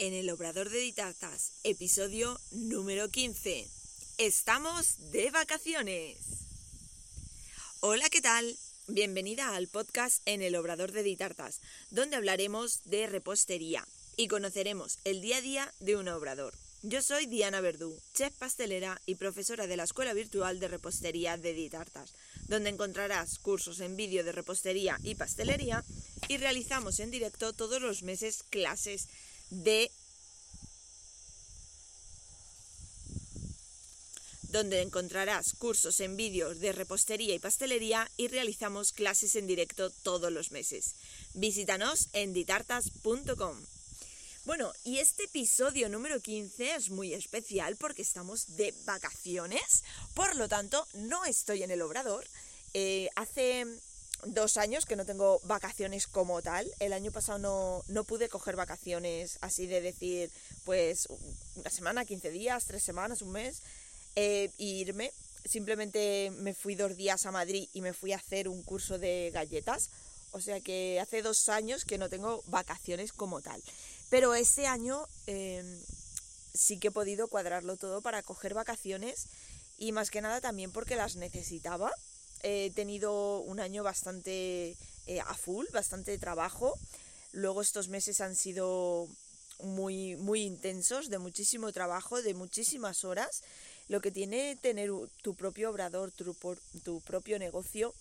en el Obrador de Ditartas, episodio número 15. Estamos de vacaciones. Hola, ¿qué tal? Bienvenida al podcast en el Obrador de Ditartas, donde hablaremos de repostería y conoceremos el día a día de un obrador. Yo soy Diana Verdú, chef pastelera y profesora de la Escuela Virtual de Repostería de Ditartas, donde encontrarás cursos en vídeo de repostería y pastelería y realizamos en directo todos los meses clases de donde encontrarás cursos en vídeos de repostería y pastelería y realizamos clases en directo todos los meses. Visítanos en ditartas.com. Bueno, y este episodio número 15 es muy especial porque estamos de vacaciones, por lo tanto no estoy en el obrador. Eh, hace dos años que no tengo vacaciones como tal. El año pasado no, no pude coger vacaciones así de decir, pues una semana, 15 días, tres semanas, un mes, e irme. Simplemente me fui dos días a Madrid y me fui a hacer un curso de galletas. O sea que hace dos años que no tengo vacaciones como tal. Pero este año em, sí que he podido cuadrarlo todo para coger vacaciones y más que nada también porque las necesitaba he tenido un año bastante eh, a full, bastante trabajo. Luego estos meses han sido muy, muy intensos, de muchísimo trabajo, de muchísimas horas. Lo que tiene tener tu propio obrador, tu, tu propio negocio,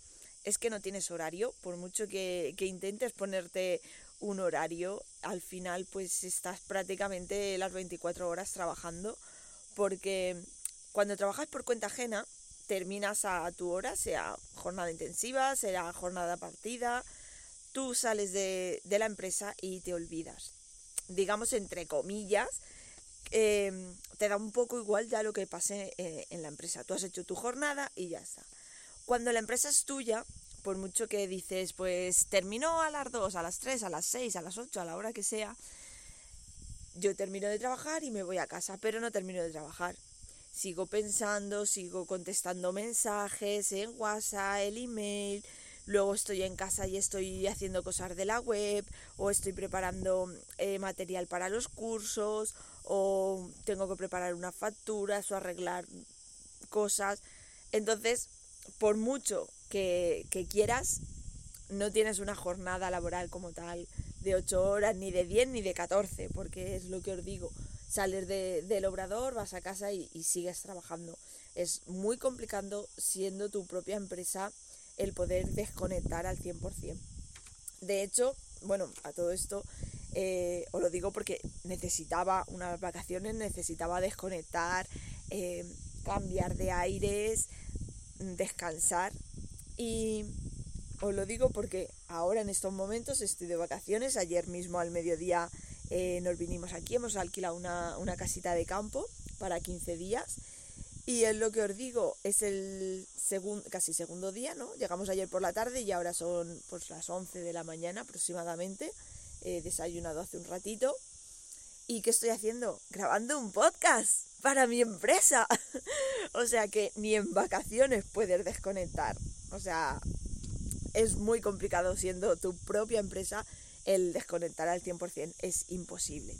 es que no tienes horario. Por mucho que, que intentes ponerte un horario, al final pues estás prácticamente las 24 horas trabajando. Porque cuando trabajas por cuenta ajena, terminas a tu hora, sea jornada intensiva, sea jornada partida, tú sales de, la empresa y te olvidas. Digamos, entre comillas, em, te da un poco igual ya lo que pase eh, en la empresa. Tú has hecho tu jornada y ya está. Cuando la empresa es tuya, por mucho que dices, pues terminó a las 2, a las 3, a las 6, a las 8, a la hora que sea, yo termino de trabajar y me voy a casa, pero no termino de trabajar sigo pensando, sigo contestando mensajes en WhatsApp, el email, luego estoy en casa y estoy haciendo cosas de la web, o estoy preparando eh, material para los cursos, o tengo que preparar unas facturas o arreglar cosas. Entonces, por mucho que, que quieras, no tienes una jornada laboral como tal de 8 horas, ni de 10, ni de 14, porque es lo que os digo sales del obrador, vas a casa y, sigues trabajando. Es muy complicado siendo tu propia empresa el poder desconectar al 100%. De hecho, bueno, a todo esto eh, os lo digo porque necesitaba unas vacaciones, necesitaba desconectar, eh, cambiar de aires, descansar. Y os lo digo porque ahora en estos momentos estoy de vacaciones. Ayer mismo al mediodía eh, nos vinimos aquí, hemos alquilado una, casita de campo para 15 días. Y es lo que os digo, es el segundo, casi segundo día, ¿no? Llegamos ayer por la tarde y ahora son pues las 11 de la mañana aproximadamente. He desayunado hace un ratito. ¿Y qué estoy haciendo? Grabando un podcast para mi empresa. o sea que ni en vacaciones puedes desconectar. O sea, es muy complicado siendo tu propia empresa el desconectar al 100% es imposible.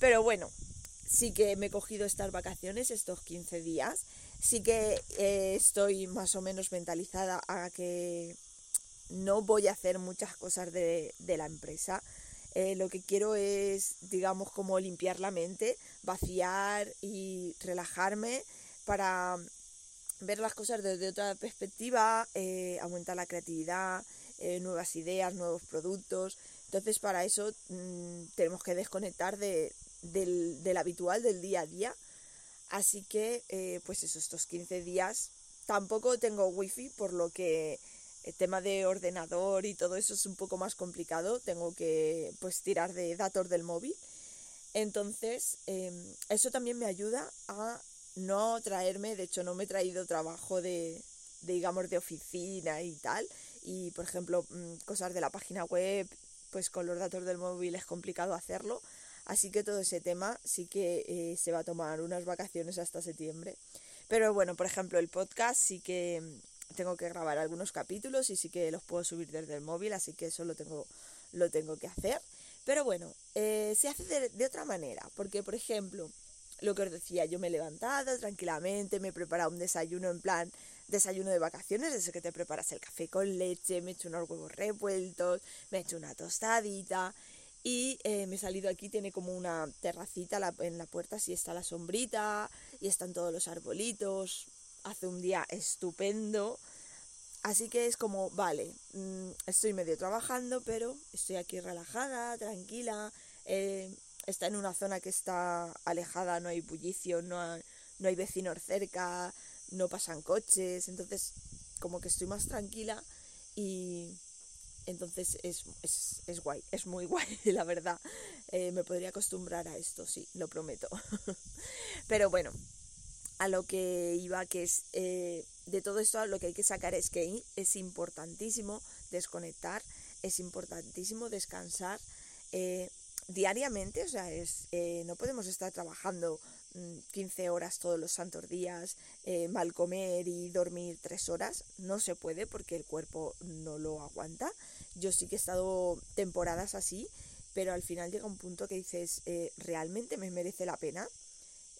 Pero bueno, sí que me he cogido estas vacaciones, estos 15 días. Sí que eh, estoy más o menos mentalizada a que no voy a hacer muchas cosas de, la empresa. Eh, lo que quiero es, digamos, como limpiar la mente, vaciar y relajarme para ver las cosas desde otra perspectiva, eh, aumentar la creatividad, nuevas ideas, nuevos productos. Entonces para eso mm, tenemos que desconectar de, del, habitual, del día a día. Así que eh, pues eso, estos 15 días tampoco tengo wifi, por lo que el tema de ordenador y todo eso es un poco más complicado. Tengo que pues tirar de datos del móvil. Entonces em, eso también me ayuda a no traerme, de hecho no me he traído trabajo de, de digamos de oficina y tal. Y por ejemplo mm, cosas de la página web pues con los datos del móvil es complicado hacerlo. Así que todo ese tema sí que eh, se va a tomar unas vacaciones hasta septiembre. Pero bueno, por ejemplo, el podcast sí que mm, tengo que grabar algunos capítulos y sí que los puedo subir desde el móvil, así que eso lo tengo, lo tengo que hacer. Pero bueno, eh, se hace de, otra manera, porque por ejemplo, lo que os decía, yo me he levantado tranquilamente, me he preparado un desayuno en plan desayuno de vacaciones, desde que te preparas el café con leche, me he hecho unos huevos revueltos, me he hecho una tostadita y eh, me he salido aquí, tiene como una terracita en la puerta, así está la sombrita y están todos los arbolitos, hace un día estupendo. Así que es como, vale, mm, estoy medio trabajando, pero estoy aquí relajada, tranquila. Eh, está en una zona que está alejada, no hay bullicio, no no hay vecinos cerca, no pasan coches, entonces como que estoy más tranquila y entonces es, es, guay, es muy guay, la verdad. Eh, me podría acostumbrar a esto, sí, lo prometo. Pero bueno, a lo que iba, que es eh, de todo esto, lo que hay que sacar es que es importantísimo desconectar, es importantísimo descansar eh, diariamente, o sea, es, no podemos estar trabajando 15 mm, horas todos los santos días, eh, mal comer y dormir 3 horas. No se puede porque el cuerpo no lo aguanta. Yo sí que he estado temporadas así, pero al final llega un punto que dices, eh, ¿realmente me merece la pena?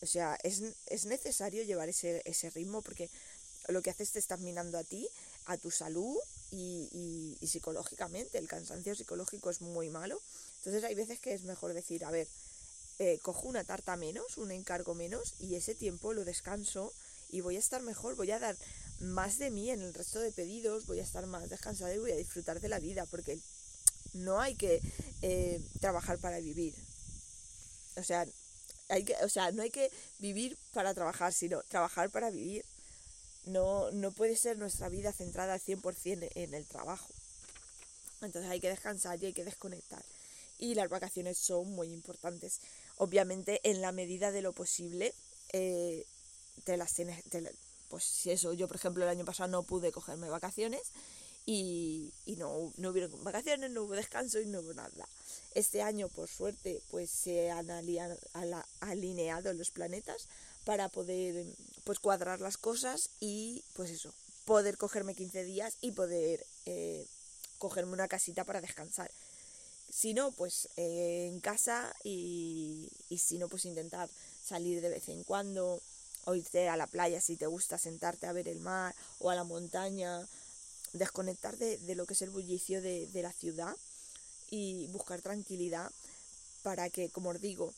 O sea, es, necesario llevar ese, ese, ritmo porque lo que haces te estás minando a ti, a tu salud y, y psicológicamente. El cansancio psicológico es muy malo. Entonces hay veces que es mejor decir, a ver, eh, cojo una tarta menos, un encargo menos y ese tiempo lo descanso y voy a estar mejor, voy a dar más de mí en el resto de pedidos, voy a estar más descansada y voy a disfrutar de la vida porque no hay que eh, trabajar para vivir. O sea, hay que, o sea, no hay que vivir para trabajar, sino trabajar para vivir. No, no puede ser nuestra vida centrada al 100% en el trabajo. Entonces hay que descansar y hay que desconectar. Y las vacaciones son muy importantes obviamente en la medida de lo posible eh, te las tienes, pues si eso, yo por ejemplo el año pasado no pude cogerme vacaciones y, no, no hubieron vacaciones, no hubo descanso y no hubo nada. Este año, por suerte, pues se han alineado los planetas para poder pues cuadrar las cosas y pues eso, poder cogerme 15 días y poder eh, cogerme una casita para descansar. Si no, pues eh, en casa y, y si no, pues intentar salir de vez en cuando o irte a la playa si te gusta sentarte a ver el mar o a la montaña, desconectar de, lo que es el bullicio de, la ciudad y buscar tranquilidad para que, como os digo,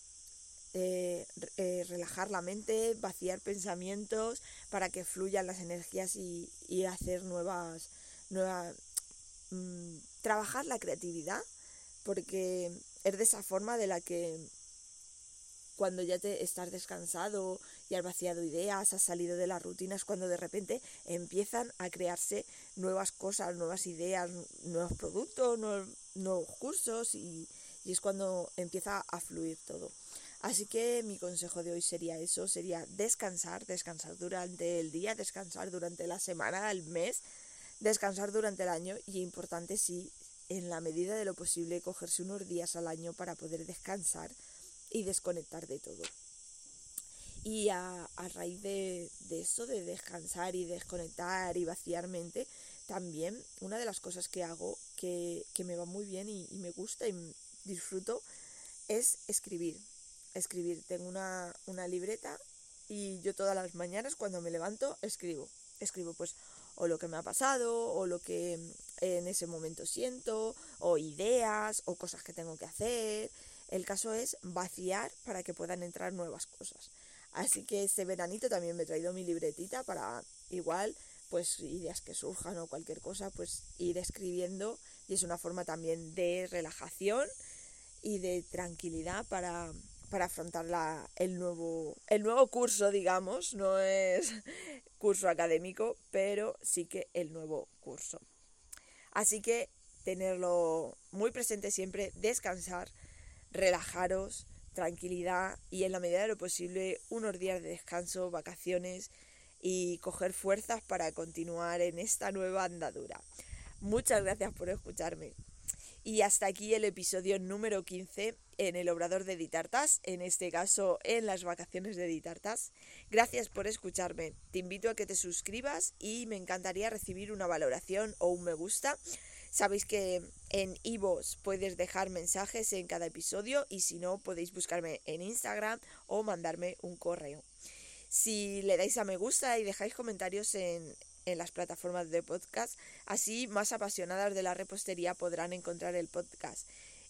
eh, eh, relajar la mente, vaciar pensamientos, para que fluyan las energías y, y hacer nuevas, nuevas mm, trabajar la creatividad porque es de esa forma de la que cuando ya te estás descansado y has vaciado ideas, has salido de las rutinas, cuando de repente empiezan a crearse nuevas cosas, nuevas ideas, nuevos productos, nuevos, cursos y, y es cuando empieza a fluir todo. Así que mi consejo de hoy sería eso, sería descansar, descansar durante el día, descansar durante la semana, el mes, descansar durante el año y importante sí en la medida de lo posible, cogerse unos días al año para poder descansar y desconectar de todo. Y a, raíz de, eso, de descansar y desconectar y vaciar mente, también una de las cosas que hago que, me va muy bien y, me gusta y disfruto es escribir. Escribir. Tengo una, una libreta y yo todas las mañanas cuando me levanto escribo. Escribo pues o lo que me ha pasado, o lo que en ese momento siento, o ideas, o cosas que tengo que hacer. El caso es vaciar para que puedan entrar nuevas cosas. Así que este veranito también me he traído mi libretita para igual, pues ideas que surjan o cualquier cosa, pues ir escribiendo y es una forma también de relajación y de tranquilidad para, para afrontar la, el, nuevo, el nuevo curso, digamos, no es curso académico, pero sí que el nuevo curso. Así que tenerlo muy presente siempre, descansar, relajaros, tranquilidad y en la medida de lo posible unos días de descanso, vacaciones y coger fuerzas para continuar en esta nueva andadura. Muchas gracias por escucharme. Y hasta aquí el episodio número 15 en el Obrador de Ditartas, en este caso en las vacaciones de Ditartas. Gracias por escucharme. Te invito a que te suscribas y me encantaría recibir una valoración o un me gusta Sabéis que en Ivos puedes dejar mensajes en cada episodio y si no podéis buscarme en Instagram o mandarme un correo. Si le dais a me gusta y dejáis comentarios en, en las plataformas de podcast, así más apasionadas de la repostería podrán encontrar el podcast.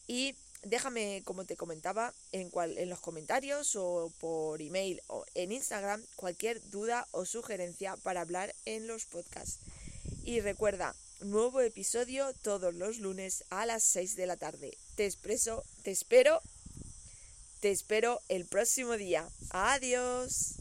Y déjame, como te comentaba, en, cual, en los comentarios o por email o en Instagram cualquier duda o sugerencia para hablar en los podcasts. Y recuerda, nuevo episodio todos los lunes a las 6 de la tarde. Te expreso, te espero, te espero el próximo día. Adiós.